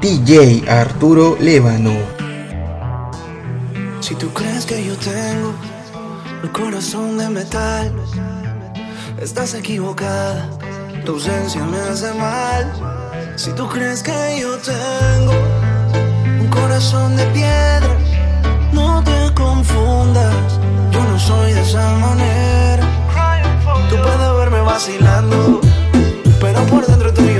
DJ Arturo Lébano. Si tú crees que yo tengo el corazón de metal, estás equivocada. Tu ausencia me hace mal. Si tú crees que yo tengo un corazón de piedra, no te confundas. Yo no soy de esa manera. Tú puedes verme vacilando, pero por dentro tuyo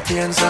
piensa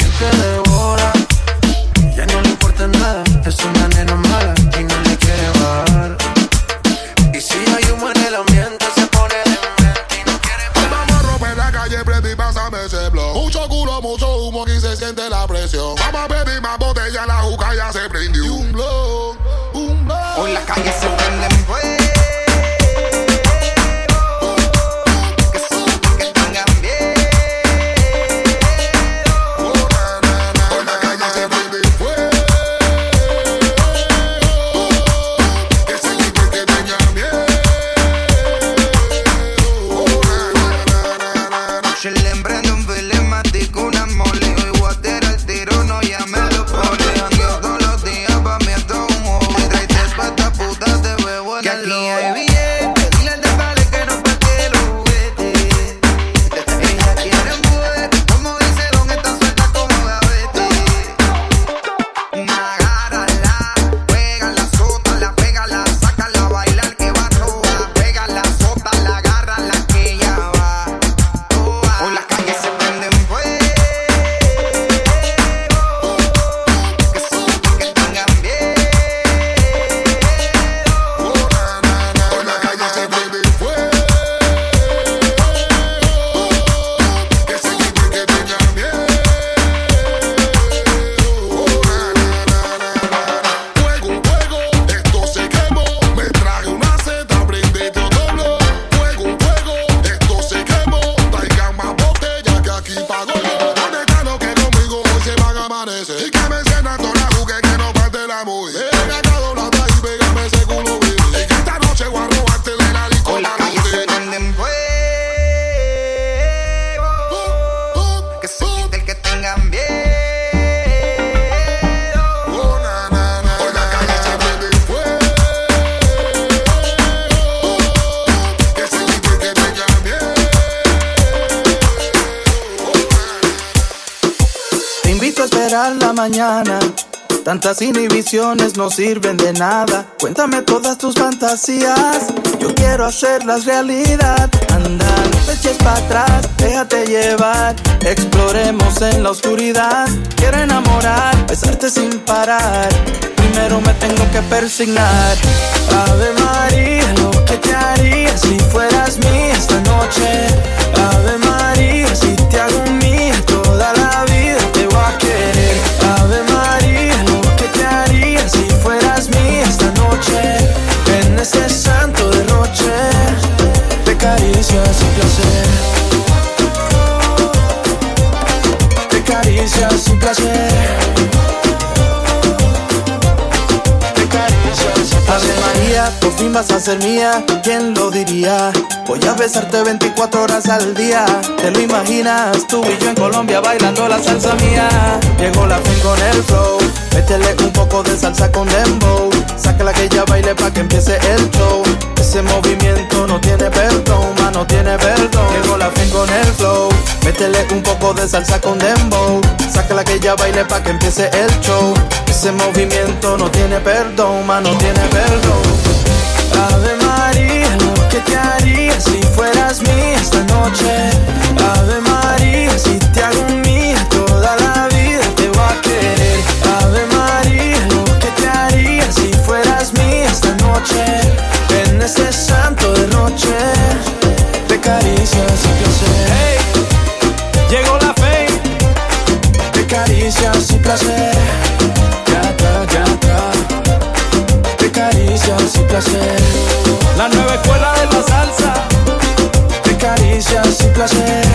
te devora. Ya no le importa nada, es una nena mala y no le quiere bajar. Y si hay humo en el ambiente, se pone demente y no quiere parar. Vamos a romper la calle, Freddy, pásame ese blog. Mucho culo, mucho humo, aquí se siente la presión. Vamos a pedir más botella, la juca ya se prendió. Y un blog, un blog. Hoy la calle se esperar la mañana. Tantas inhibiciones no sirven de nada. Cuéntame todas tus fantasías. Yo quiero hacerlas realidad. Anda, no te eches para atrás, déjate llevar. Exploremos en la oscuridad. Quiero enamorar, besarte sin parar. Primero me tengo que persignar. Ave María, lo que te haría si fueras mía esta noche. Ave María, si te hago Ave María, por fin vas a ser mía. ¿Quién lo diría? Voy a besarte 24 horas al día. ¿Te lo imaginas? Tú y yo en Colombia bailando la salsa mía. Llegó la fin con el flow. Métele un poco de salsa con dembow. Sácala que ella baile pa' que empiece el show. Ese movimiento no tiene perdón, ma, no tiene perdón. Llegó la fin con el flow. Métele un poco de salsa con dembow. Sácala que ella baile pa' que empiece el show. Ese movimiento no tiene perdón, ma, no tiene perdón. Ave María, lo que te haría si fueras mía esta noche. Ave María, si te hago mía toda la vida te voy a querer. Ave María, lo que te haría si fueras mía esta noche. La nueva escuela de la salsa, de caricias y placer.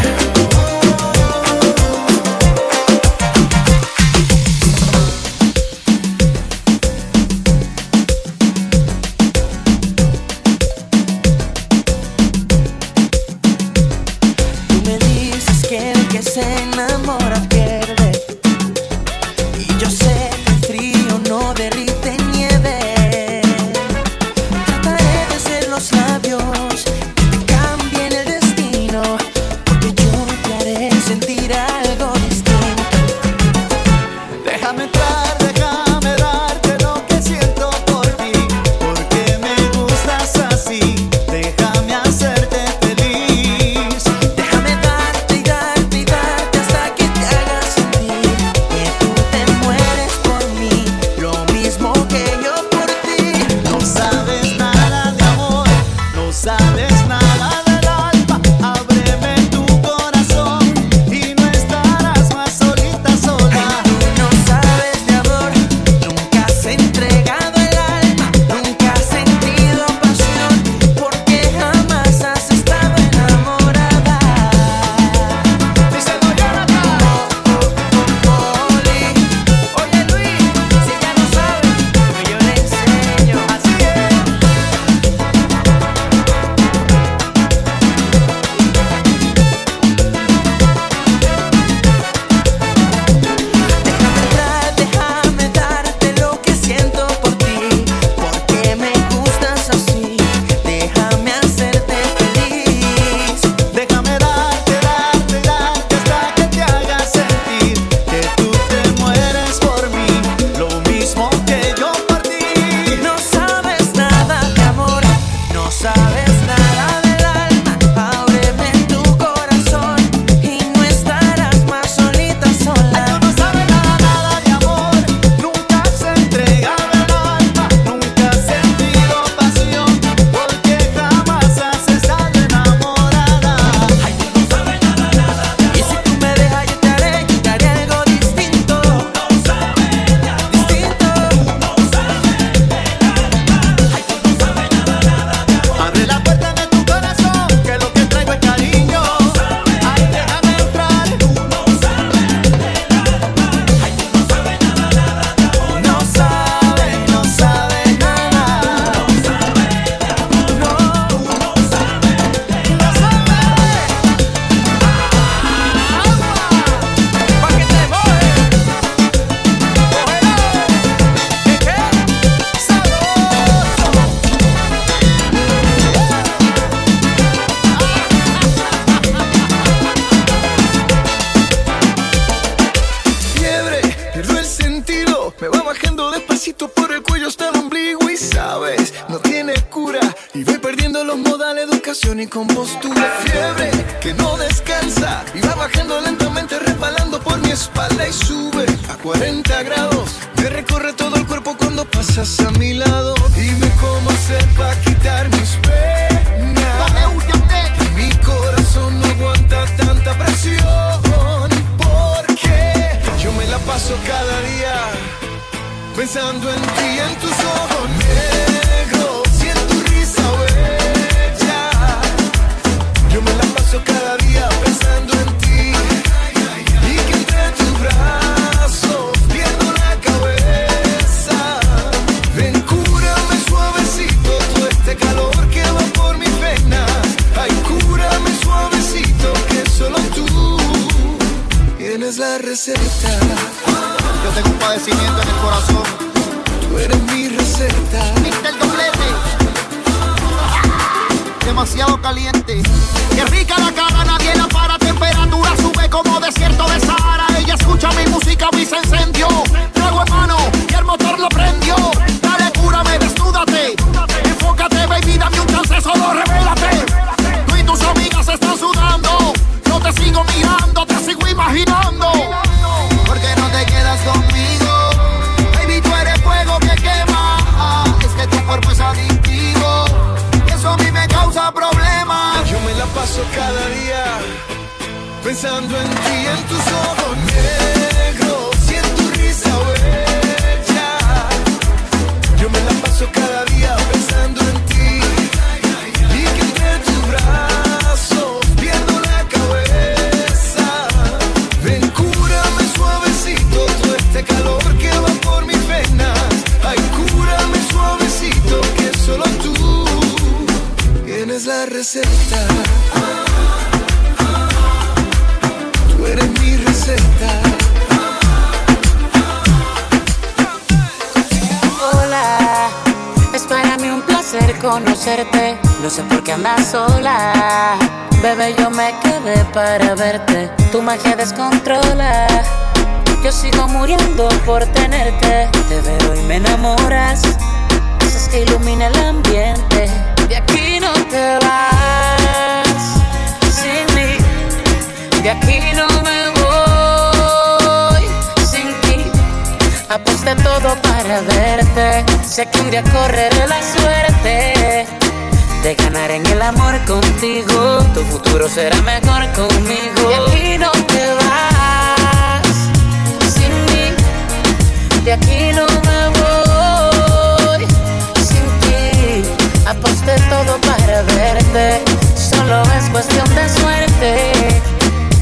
verte. Solo es cuestión de suerte.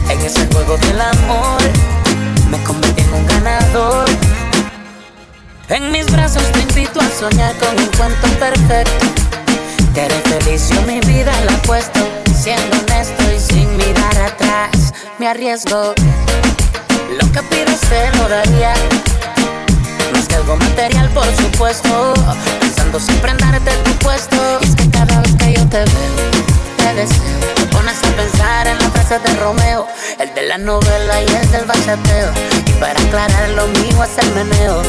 En ese juego del amor me convertí en un ganador. En mis brazos te invito a soñar con un cuento perfecto. Te haré feliz, yo mi vida la puesto. Siendo honesto y sin mirar atrás, me arriesgo. Lo que pides te lo daría. Más que algo material, por supuesto. Pensando siempre en darte tu puesto. Y es que cada te veo, te deseo. Te pones a pensar en la frase de Romeo, el de la novela y el del bachateo. Y para aclarar lo mío es el meneo.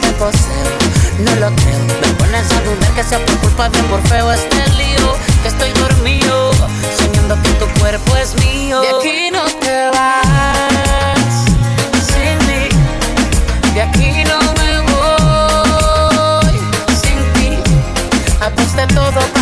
Te poseo, no lo creo. Me pones a dudar que sea por culpa de Morfeo. Este lío que estoy dormido, soñando que tu cuerpo es mío. De aquí no te vas sin mí. De aquí no me voy sin ti. Aposté todo para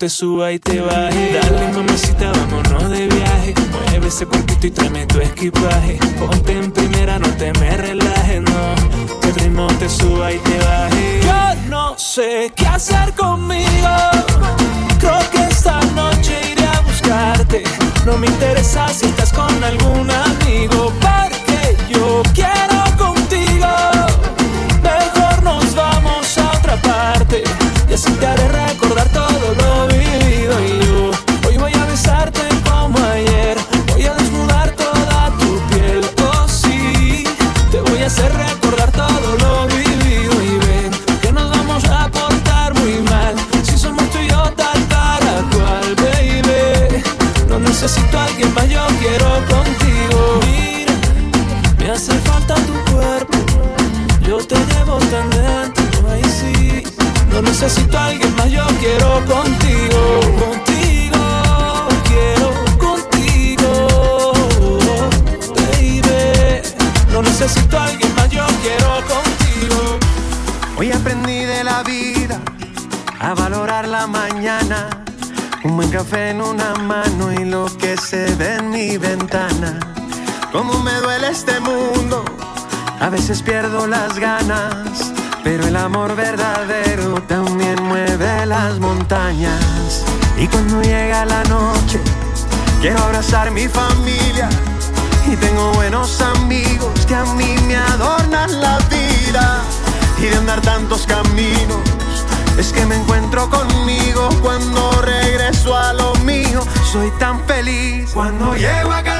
te suba y te baje. Dale, mamacita, vámonos de viaje. Mueve ese cuerpito y tráeme tu equipaje. Ponte en primera, no te me relajes, no. Que el ritmo te suba y te baje. Yo no sé qué hacer conmigo. Creo que esta noche iré a buscarte. No me interesa si estás con algún amigo, porque yo quiero café en una mano y lo que se ve en mi ventana. Cómo me duele este mundo, a veces pierdo las ganas, pero el amor verdadero también mueve las montañas. Y cuando llega la noche, quiero abrazar mi familia y tengo buenos amigos que a mí me adornan la vida y de andar tantos caminos es que me encuentro conmigo cuando regreso a lo mío. Soy tan feliz cuando llego a casa.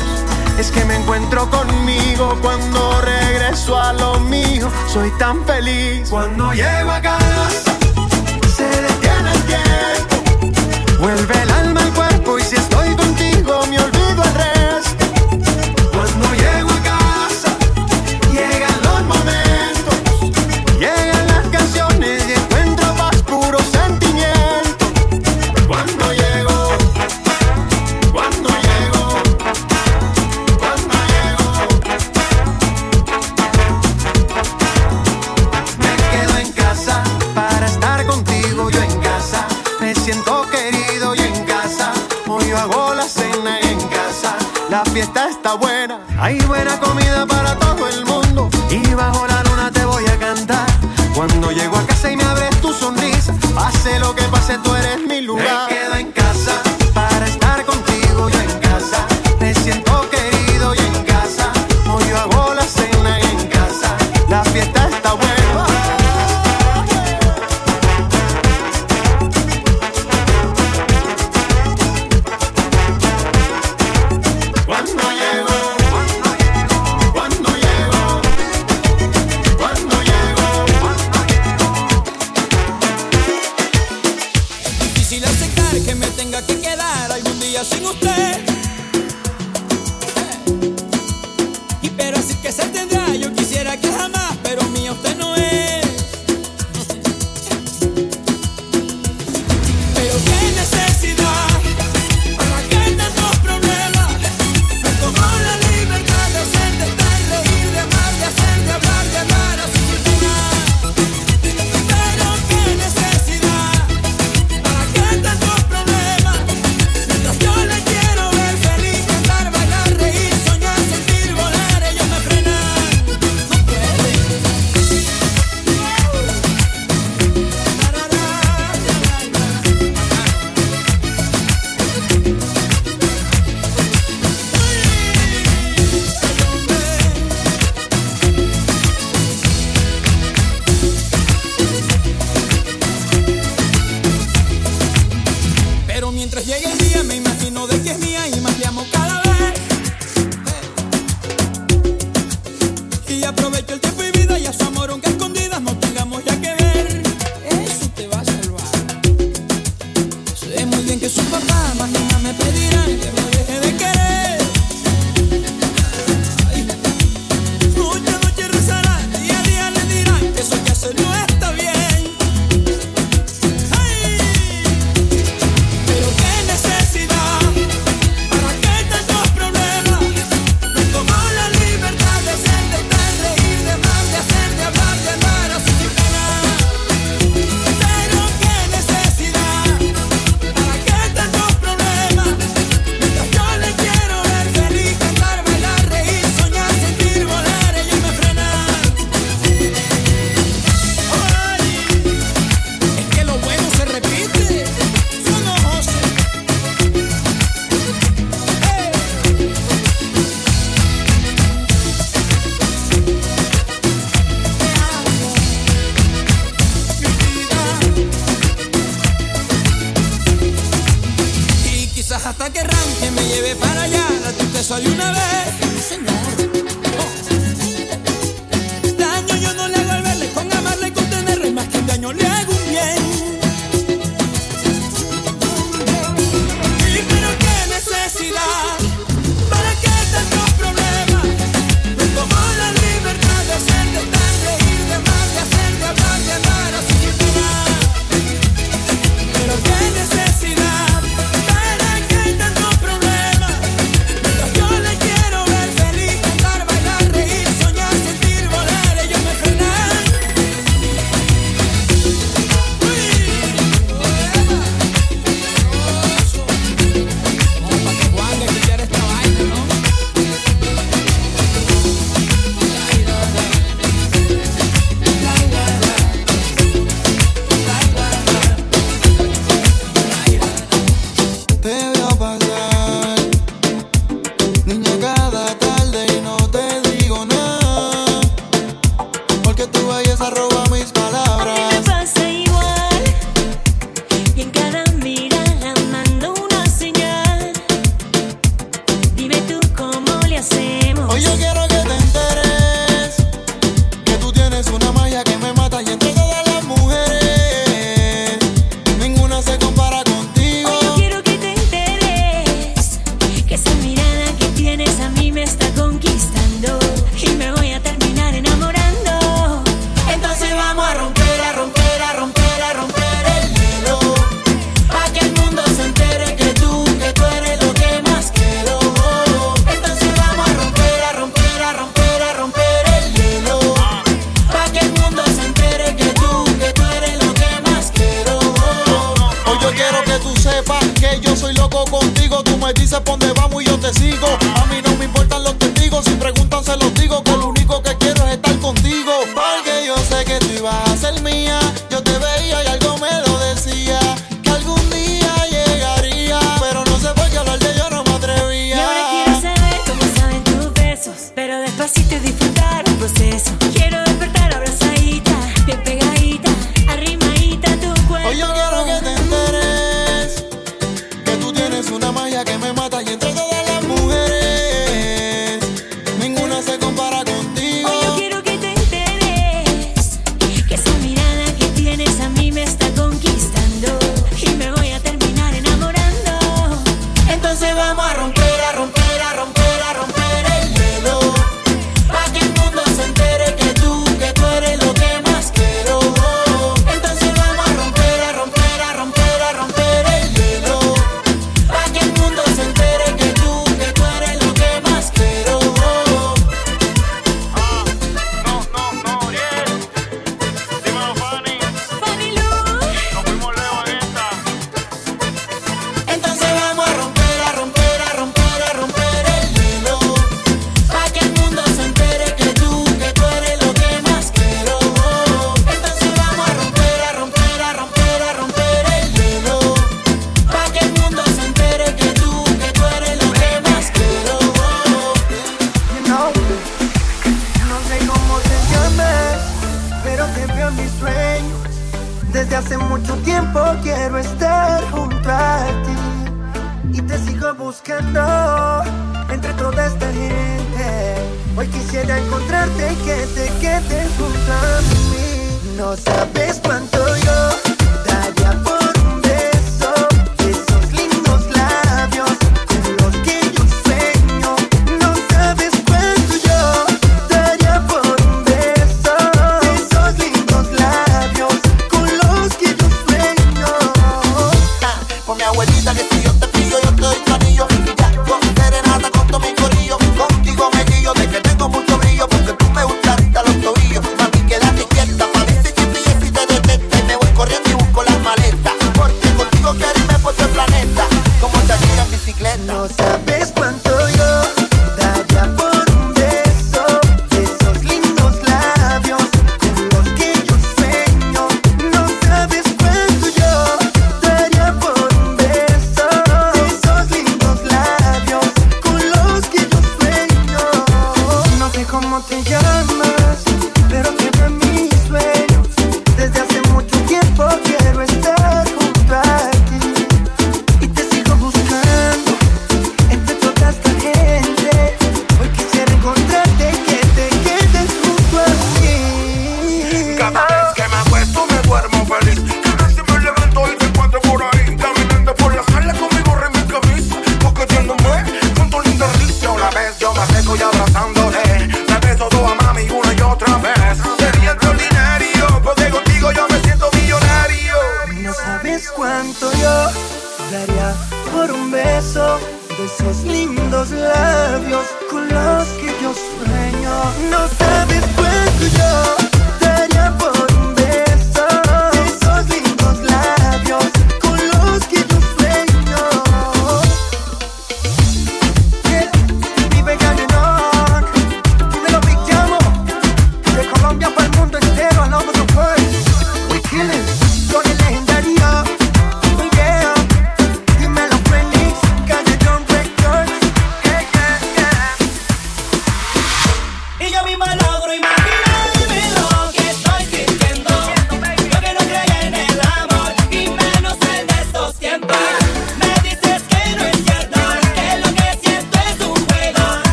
es que me encuentro conmigo cuando regreso a lo mío. Soy tan feliz cuando llego a casa. Se detiene el tiempo. Vuelve el alma al cuerpo y si estoy contigo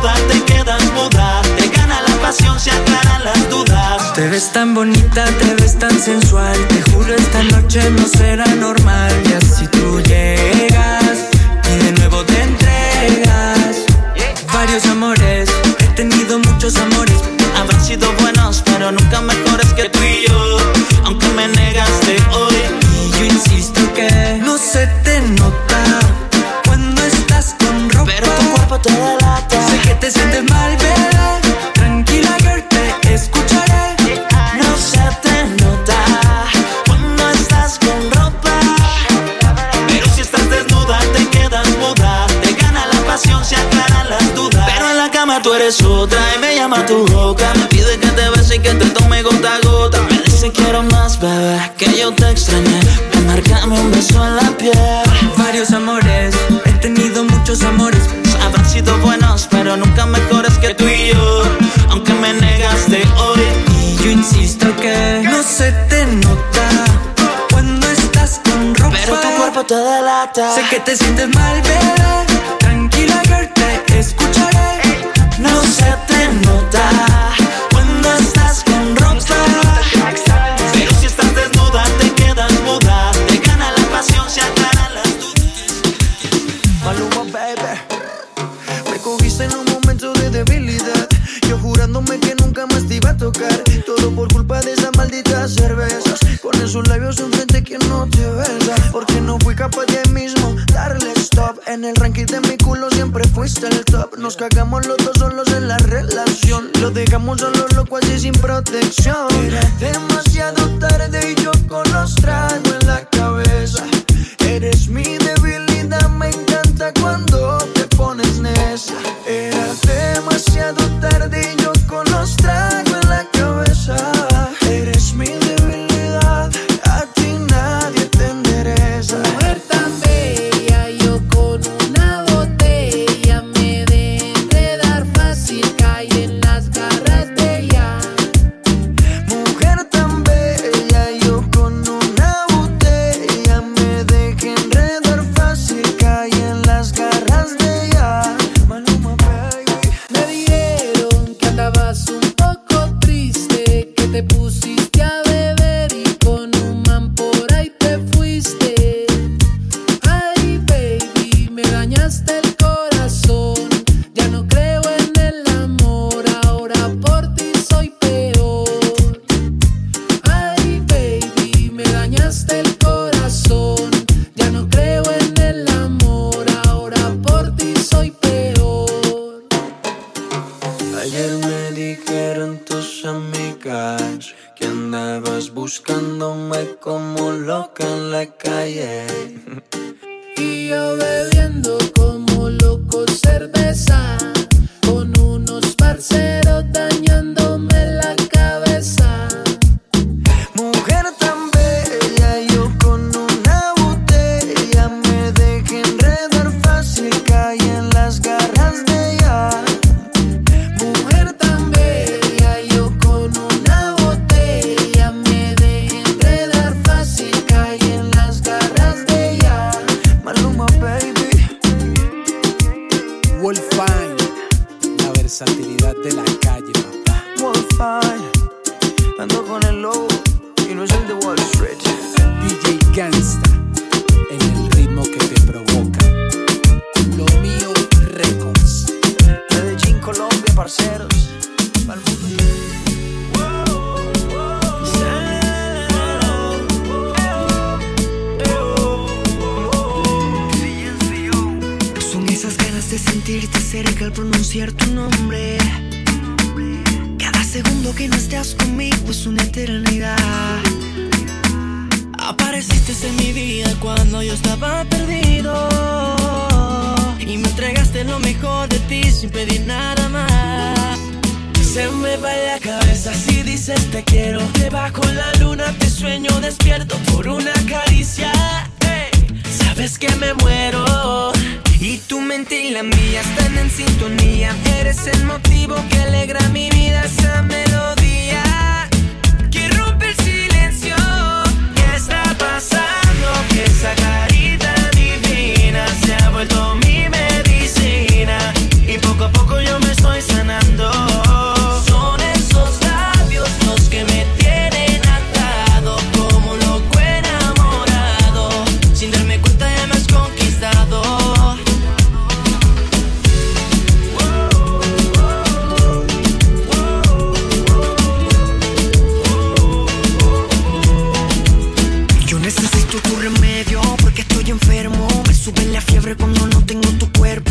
te quedas muda. Te gana la pasión, se aclaran las dudas. Te ves tan bonita, te ves tan sensual. Te juro, esta noche no será normal. Y así tú llegas y de nuevo te entregas. Varios amores, he tenido muchos amores. Habrán sido buenos, pero nunca mejores que tú y yo. sientes mal, ¿verdad? Tranquila, girl, te escucharé. No se te nota cuando estás con ropa. Pero si estás desnuda, te quedas muda. Te gana la pasión, se aclaran las dudas. Pero en la cama tú eres otra y me llama tu boca. Me pide que te bese y que te tome gota a gota. Me dice quiero más, bebé, que yo te extrañé. Me marcame un beso en la piel. Varios amores, he tenido muchos amores sido buenos, pero nunca mejores que tú y yo. Aunque me negaste hoy, y yo insisto que no se te nota cuando estás con ropa. Pero tu cuerpo te delata. Sé que te sientes mal, bebé. Tranquila, girl, te escucharé. No se te nota Que nunca más te iba a tocar. Todo por culpa de esas malditas cervezas Con esos labios enfrente que no te besa. Porque no fui capaz de mismo darle stop. En el ranking de mi culo siempre fuiste el top. Nos cagamos los dos solos en la relación. Lo dejamos solo loco así sin protección. Era demasiado tarde y yo con los tragos en la cabeza. Eres mi debilidad, me encanta cuando te pones necia. stay Se ve la fiebre cuando no tengo tu cuerpo.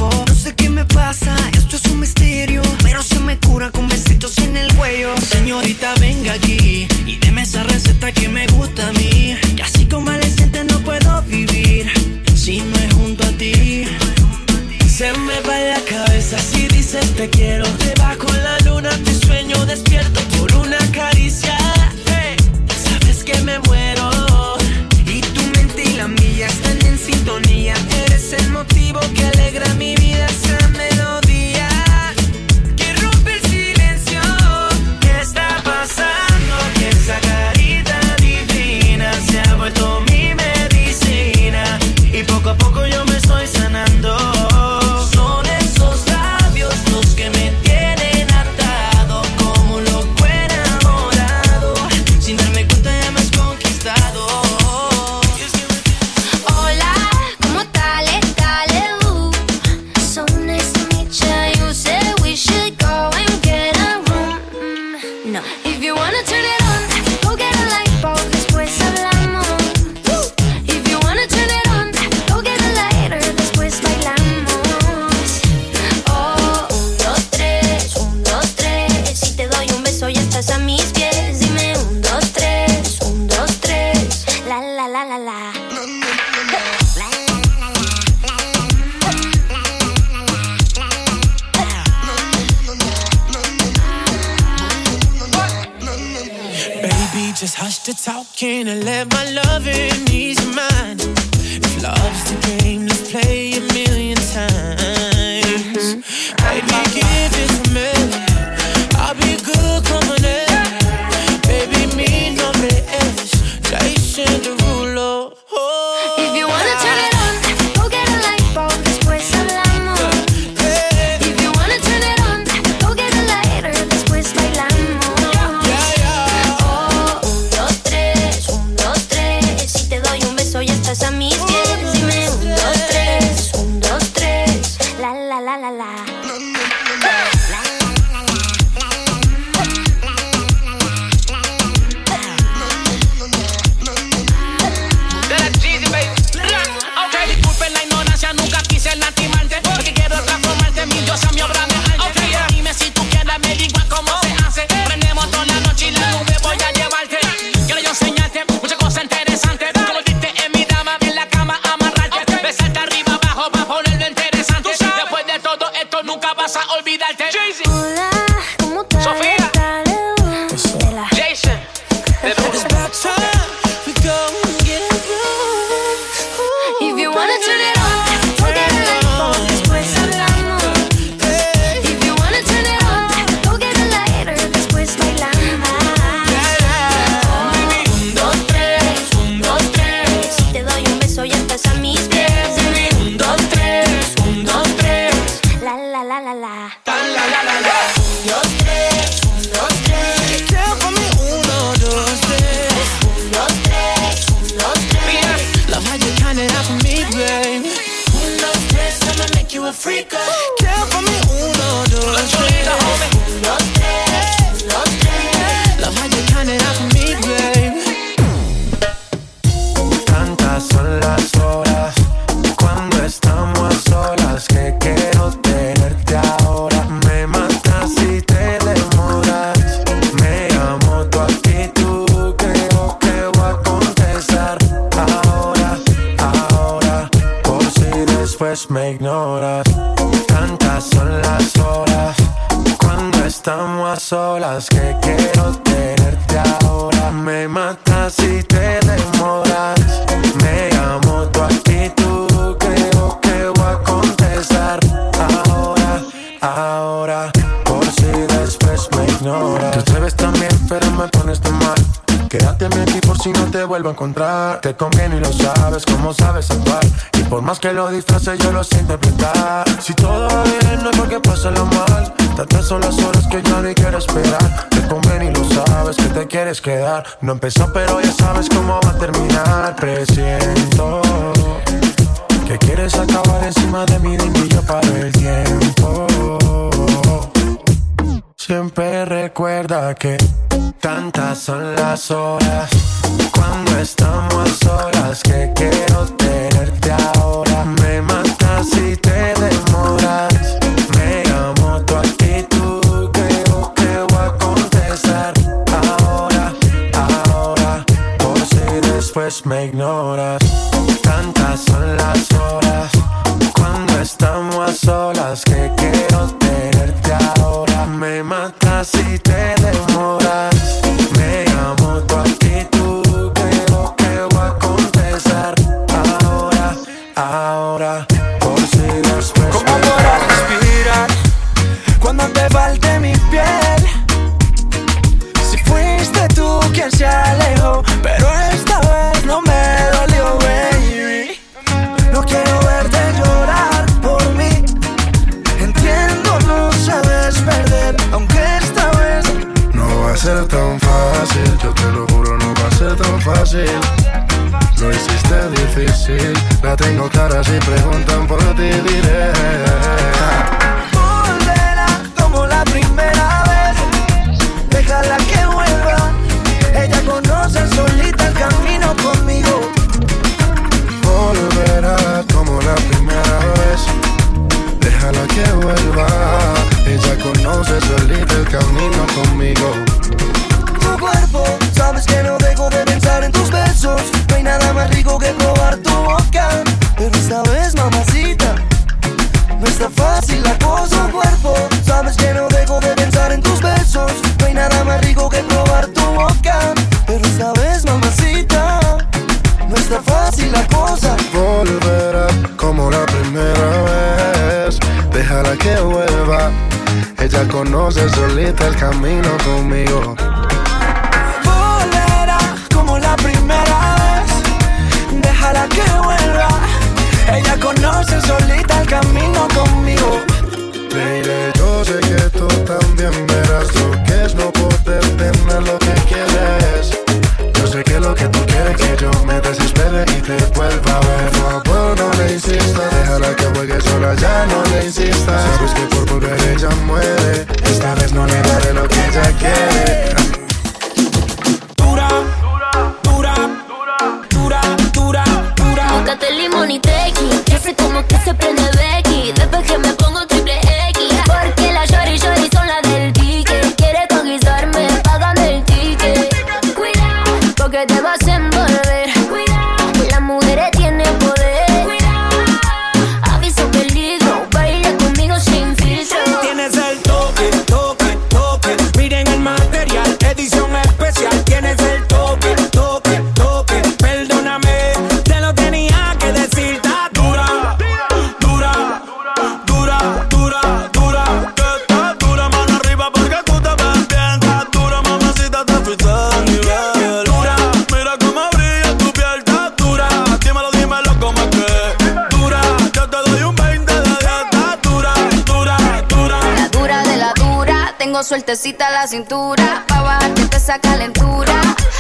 tengo sueltecita la cintura. Pa' bajarte esa calentura.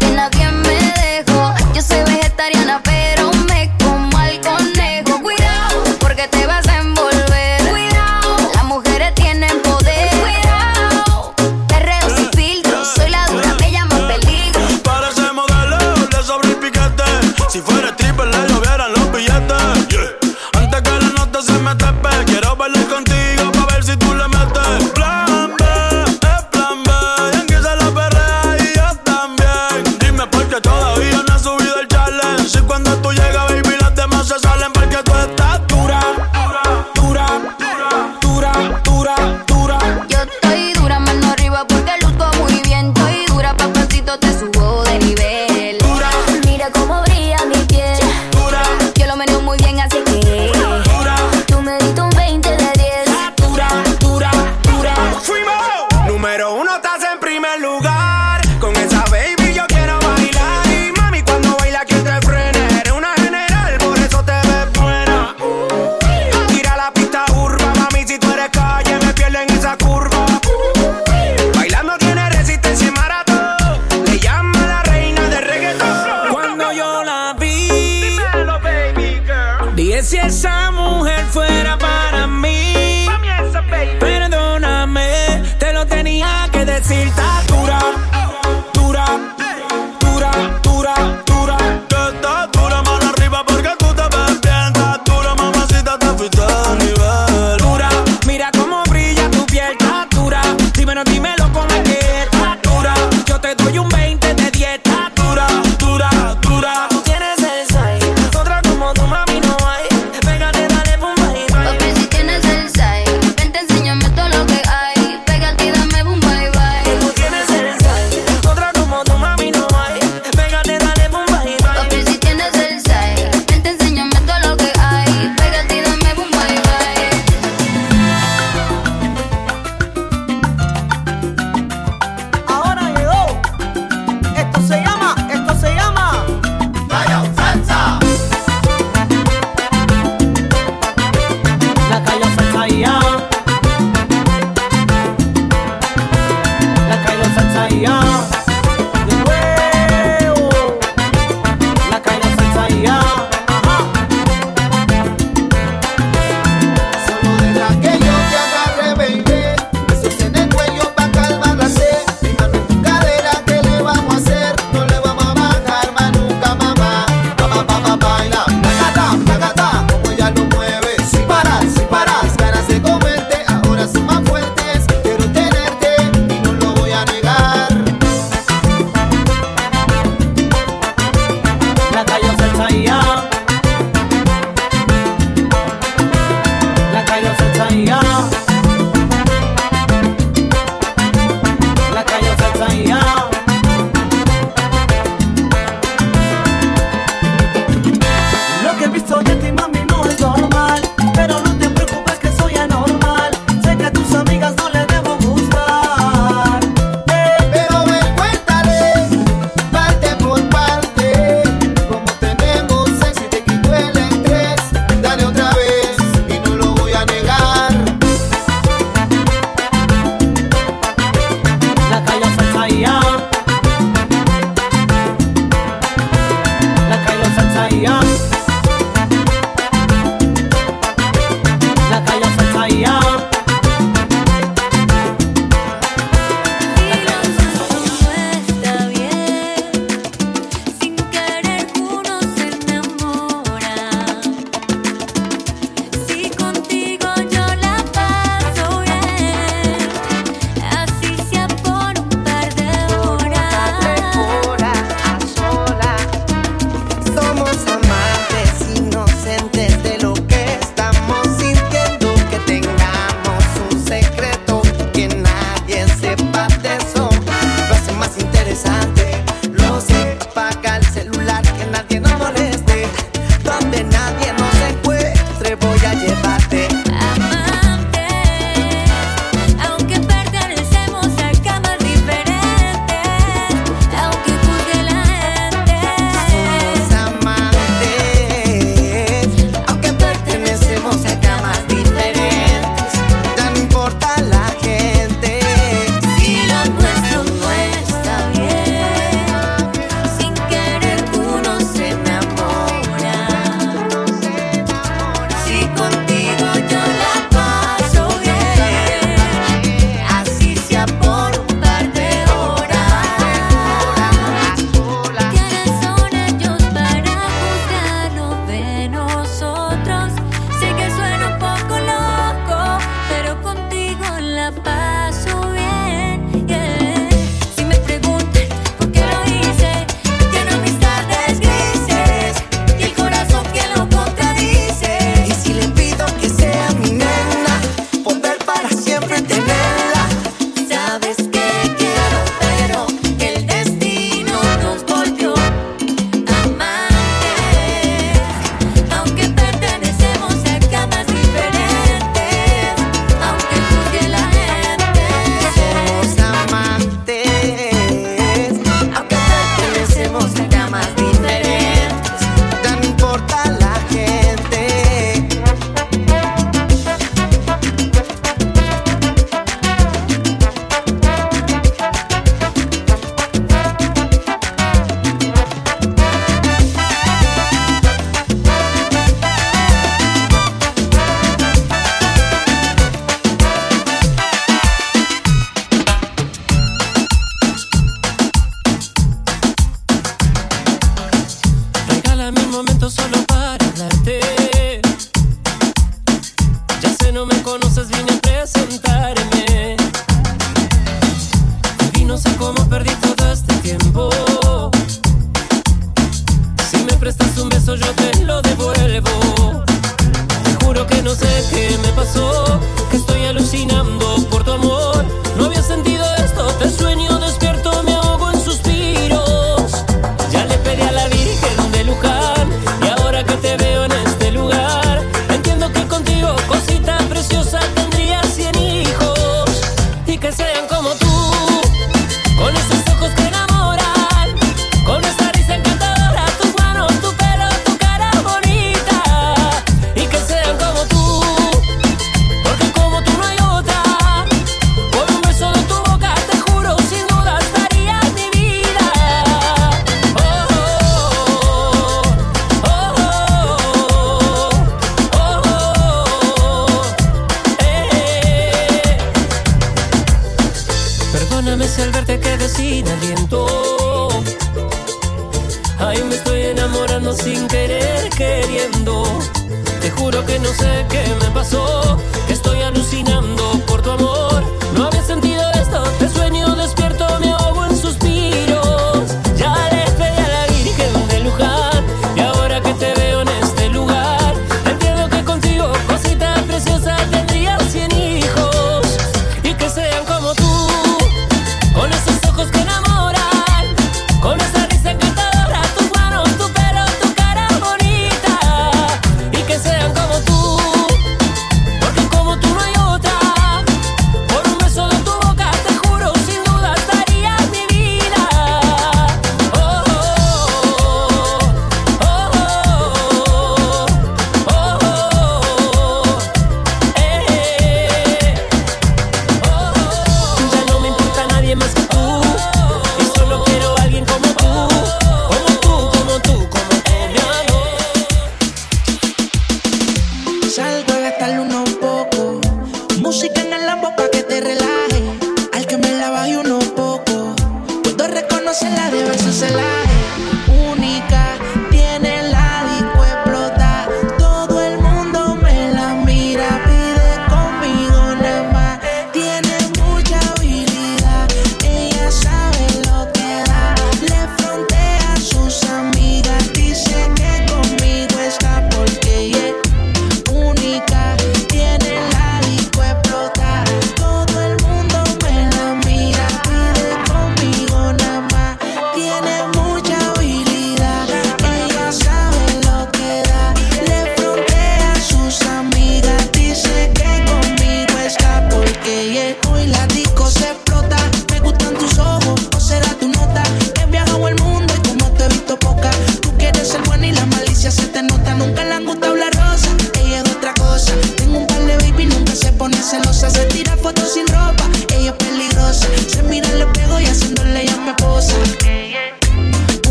De nadie me dejo. Yo soy vegetariana, pero me como al conejo. Cuidado, porque te vas a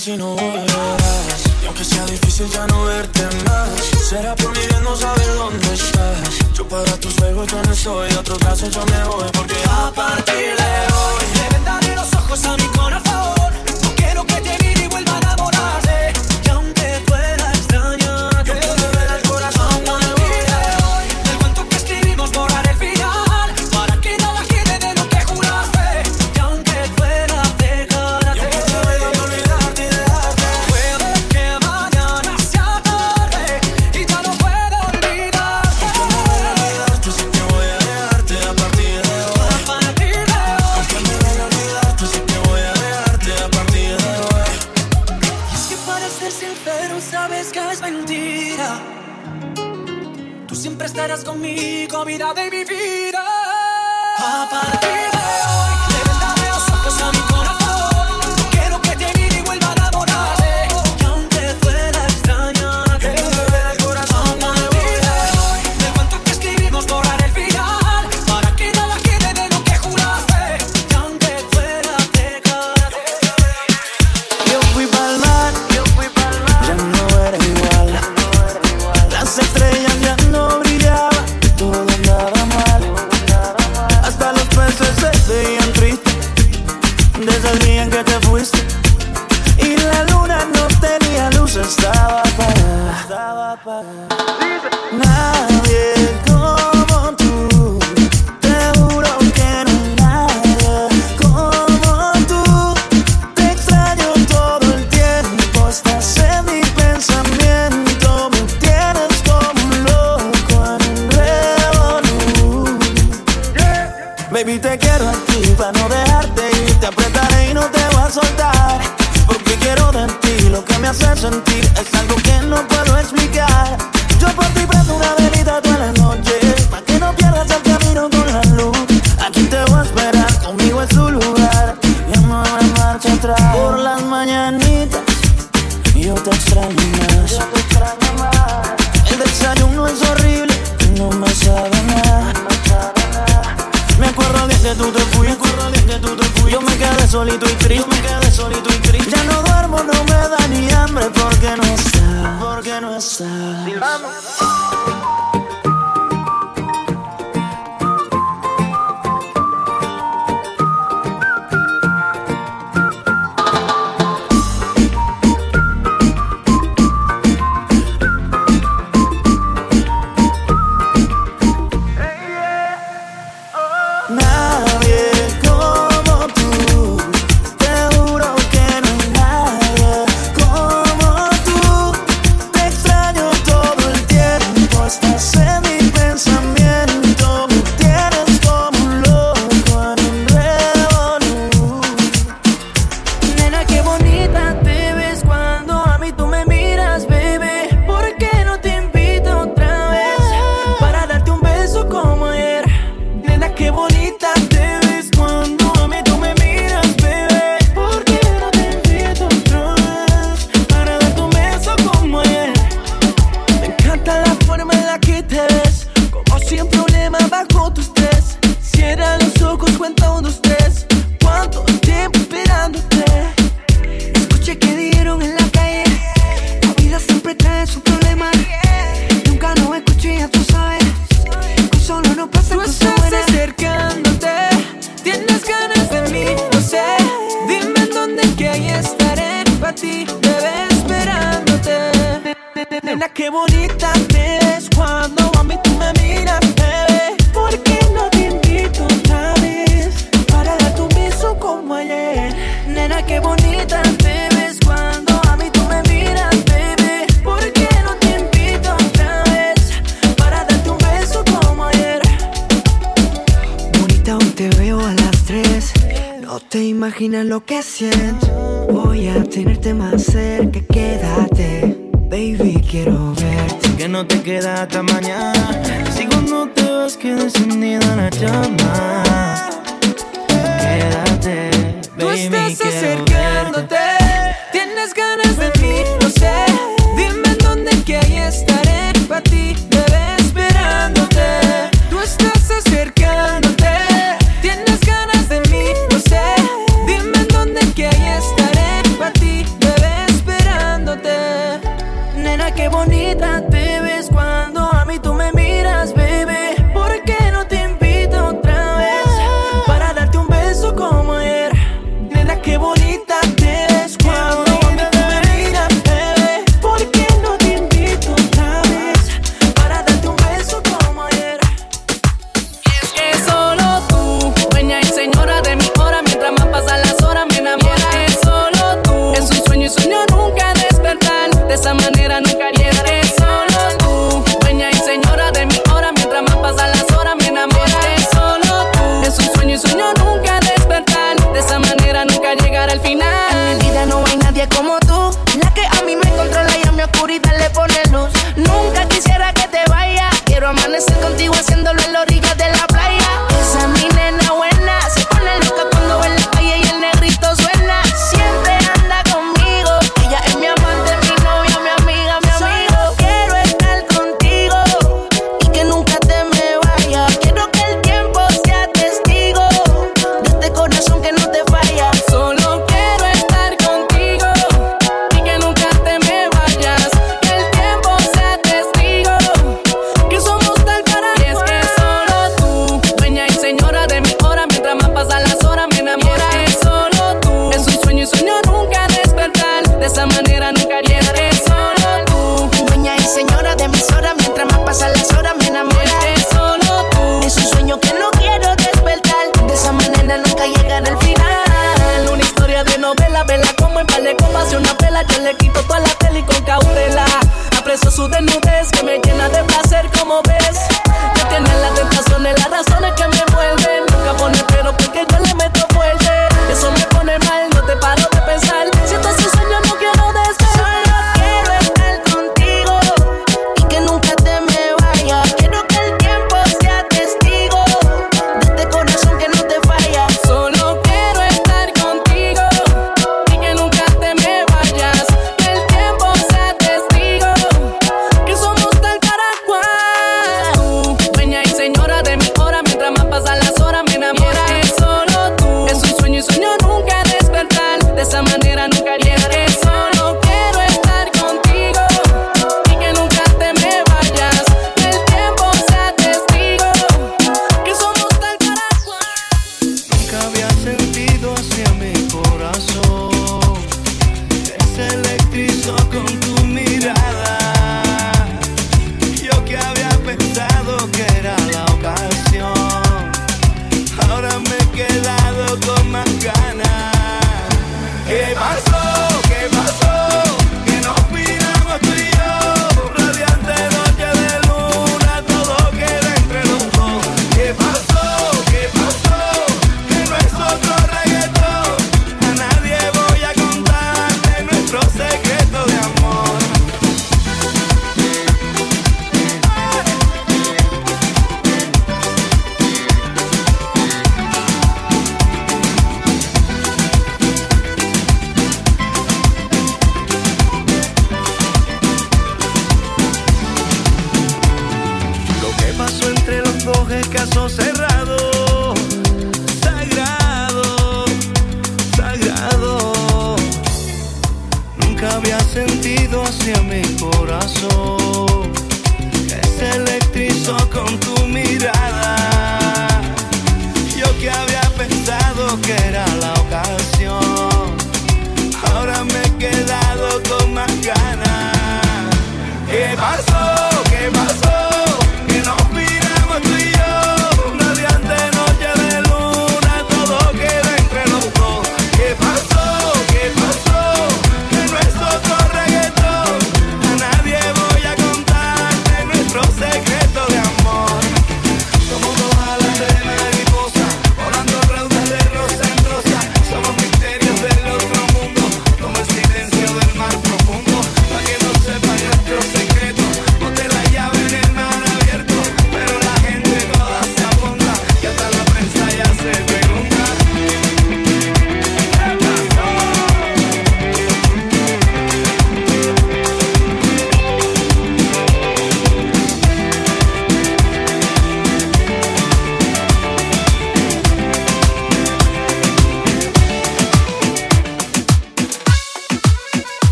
casi no volverás. Y aunque sea difícil ya no verte más, será por mi bien no saber dónde estás. Yo para tus juegos yo no soy, otros brazos yo me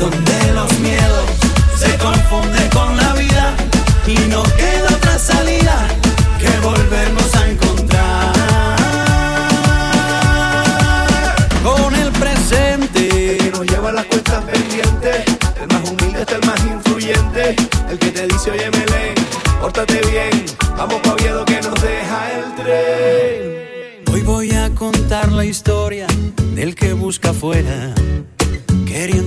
donde los miedos se confunden con la vida y no queda otra salida que volvernos a encontrar con el presente. que nos lleva las cuentas pendientes. El más humilde es el más influyente. El que te dice, oye, Melén, pórtate bien. Vamos pa' Oviedo que nos deja el tren. Hoy voy a contar la historia del que busca afuera,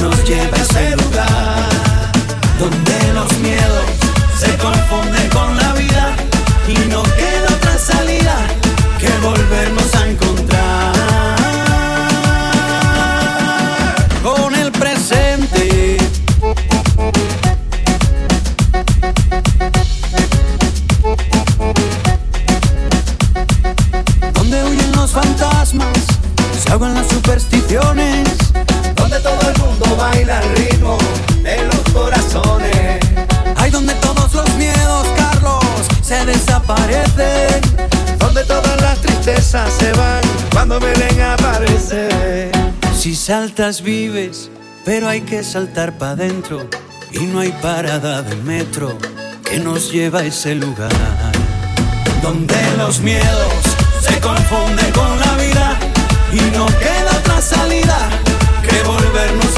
nos lleve a ese lugar donde los miedos se confunden con la vida y no queda otra salida que volvernos a encontrar con el presente. Donde huyen los fantasmas, se ahogan las supersticiones. Baila al ritmo de los corazones. Hay donde todos los miedos, Carlos, se desaparecen. Donde todas las tristezas se van cuando Belén aparece. Si saltas vives, pero hay que saltar para adentro y no hay parada de metro que nos lleva a ese lugar donde los miedos se confunden con la vida y no queda otra salida que volvernos